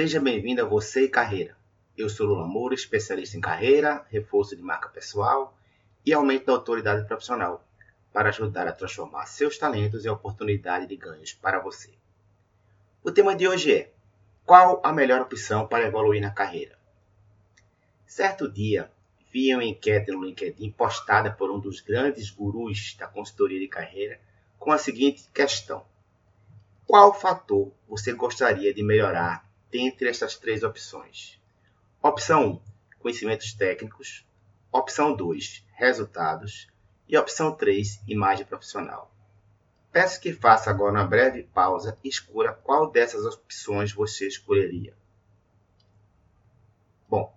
Seja bem-vindo a Você e Carreira. Eu sou Lula Moura, especialista em carreira, reforço de marca pessoal e aumento da autoridade profissional, para ajudar a transformar seus talentos em oportunidade de ganhos para você. O tema de hoje é: qual a melhor opção para evoluir na carreira? Certo dia, vi uma enquete no LinkedIn postada por um dos grandes gurus da consultoria de carreira com a seguinte questão: Qual fator você gostaria de melhorar dentre estas três opções? Opção 1, conhecimentos técnicos. Opção 2, resultados. E opção 3, imagem profissional. Peço que faça agora uma breve pausa e escolha qual dessas opções você escolheria. Bom,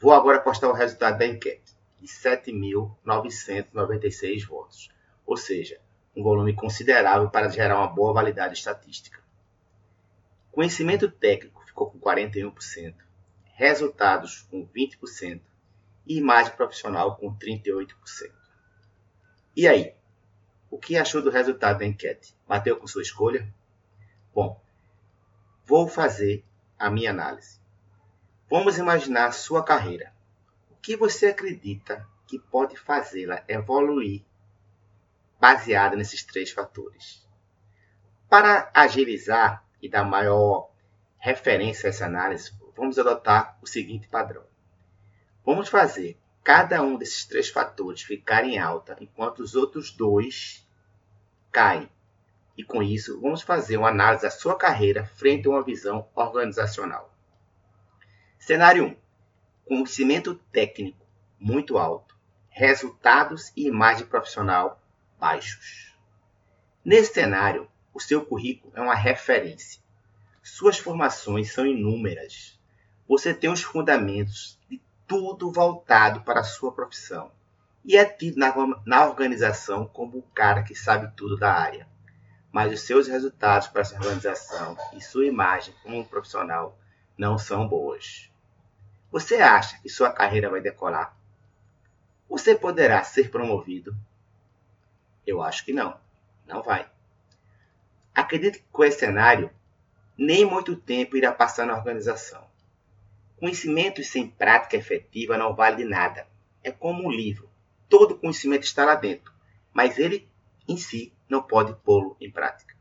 vou agora postar o resultado da enquete, de 7.996 votos, ou seja, um volume considerável para gerar uma boa validade estatística. Conhecimento técnico ficou com 41%, resultados com 20% e imagem profissional com 38%. E aí? O que achou do resultado da enquete? Bateu com sua escolha? Bom, vou fazer a minha análise. Vamos imaginar sua carreira. O que você acredita que pode fazê-la evoluir baseada nesses três fatores? Para agilizar e dar maior referência a essa análise, vamos adotar o seguinte padrão. Vamos fazer cada um desses três fatores ficar em alta, enquanto os outros dois caem. E com isso, vamos fazer uma análise da sua carreira frente a uma visão organizacional. Cenário 1. Conhecimento técnico muito alto, resultados e imagem profissional baixos. Nesse cenário, o seu currículo é uma referência. Suas formações são inúmeras. Você tem os fundamentos de tudo voltado para a sua profissão e é tido na, na organização como o cara que sabe tudo da área. Mas os seus resultados para essa organização e sua imagem como profissional não são boas. Você acha que sua carreira vai decolar? Você poderá ser promovido? Eu acho que não. Não vai. Acredito que com esse cenário, nem muito tempo irá passar na organização. Conhecimento sem prática efetiva não vale de nada. É como um livro. Todo conhecimento está lá dentro, mas ele em si não pode pô-lo em prática.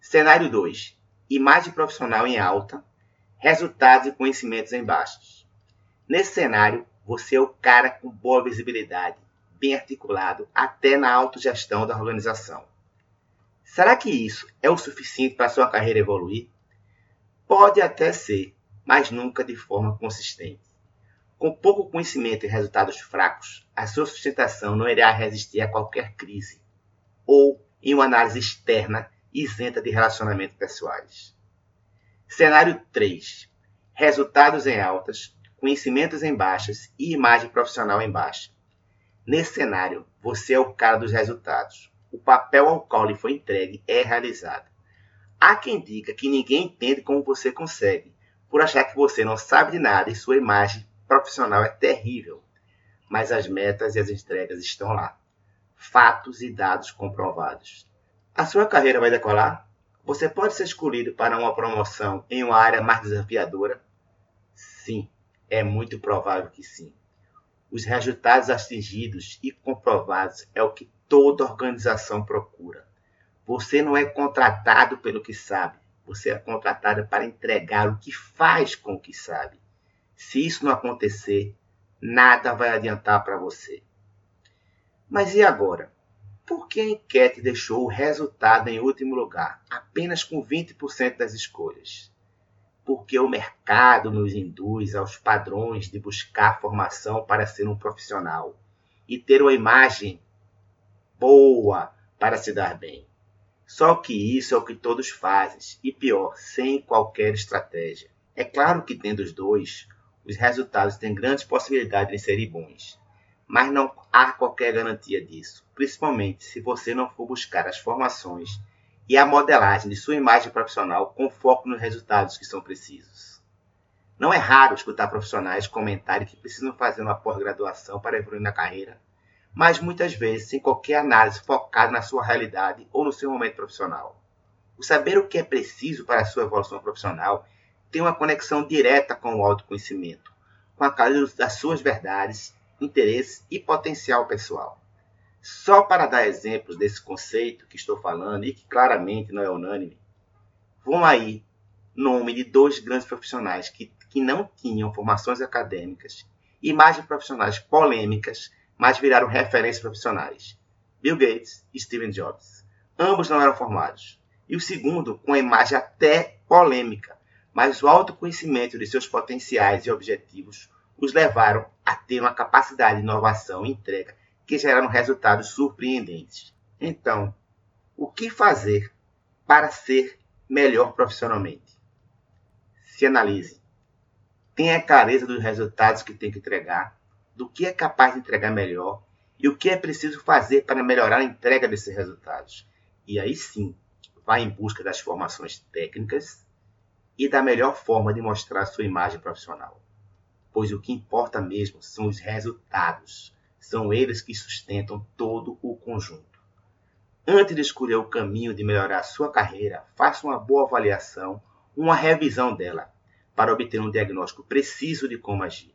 Cenário 2. Imagem profissional em alta, resultados e conhecimentos em baixos. Nesse cenário, você é o cara com boa visibilidade, bem articulado, até na autogestão da organização. Será que isso é o suficiente para sua carreira evoluir? Pode até ser, mas nunca de forma consistente. Com pouco conhecimento e resultados fracos, a sua sustentação não irá resistir a qualquer crise ou em uma análise externa isenta de relacionamentos pessoais. Cenário 3. Resultados em altas, conhecimentos em baixas e imagem profissional em baixa. Nesse cenário, você é o cara dos resultados o papel ao qual lhe foi entregue é realizado. Há quem diga que ninguém entende como você consegue, por achar que você não sabe de nada e sua imagem profissional é terrível. Mas as metas e as entregas estão lá. Fatos e dados comprovados. A sua carreira vai decolar? Você pode ser escolhido para uma promoção em uma área mais desafiadora? Sim, é muito provável que sim. Os resultados atingidos e comprovados é o que toda organização procura. Você não é contratado pelo que sabe, você é contratado para entregar o que faz com o que sabe. Se isso não acontecer, nada vai adiantar para você. Mas e agora? Por que a enquete deixou o resultado em último lugar, apenas com 20% das escolhas? Porque o mercado nos induz aos padrões de buscar formação para ser um profissional e ter uma imagem boa para se dar bem. Só que isso é o que todos fazem, e pior, sem qualquer estratégia. É claro que tendo os dois, os resultados têm grandes possibilidades de serem bons, mas não há qualquer garantia disso, principalmente se você não for buscar as formações e a modelagem de sua imagem profissional com foco nos resultados que são precisos. Não é raro escutar profissionais comentarem que precisam fazer uma pós-graduação para evoluir na carreira mas muitas vezes sem qualquer análise focada na sua realidade ou no seu momento profissional. O saber o que é preciso para a sua evolução profissional tem uma conexão direta com o autoconhecimento, com a clareza das suas verdades, interesses e potencial pessoal. Só para dar exemplos desse conceito que estou falando e que claramente não é unânime, vão aí nome de dois grandes profissionais que, que não tinham formações acadêmicas, imagens profissionais polêmicas, mas viraram referências profissionais. Bill Gates e Steve Jobs. Ambos não eram formados. E o segundo, com a imagem até polêmica, mas o autoconhecimento de seus potenciais e objetivos os levaram a ter uma capacidade de inovação e entrega que geraram resultados surpreendentes. Então, o que fazer para ser melhor profissionalmente? Se analise. Tenha clareza dos resultados que tem que entregar, do que é capaz de entregar melhor e o que é preciso fazer para melhorar a entrega desses resultados. E aí sim, vá em busca das formações técnicas e da melhor forma de mostrar sua imagem profissional. Pois o que importa mesmo são os resultados. São eles que sustentam todo o conjunto. Antes de escolher o caminho de melhorar sua carreira, faça uma boa avaliação, uma revisão dela, para obter um diagnóstico preciso de como agir.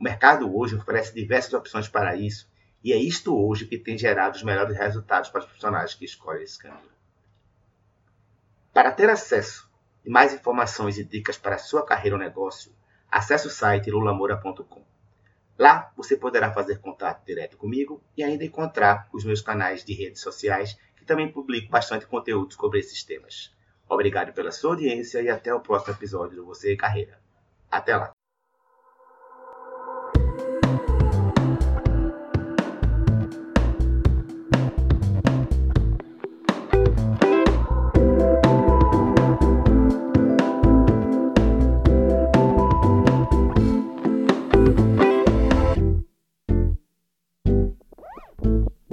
O mercado hoje oferece diversas opções para isso e é isto hoje que tem gerado os melhores resultados para os profissionais que escolhem esse caminho. Para ter acesso e mais informações e dicas para sua carreira ou negócio, acesse o site lulamora.com. Lá você poderá fazer contato direto comigo e ainda encontrar os meus canais de redes sociais, que também publico bastante conteúdo sobre esses temas. Obrigado pela sua audiência e até o próximo episódio do Você e Carreira. Até lá!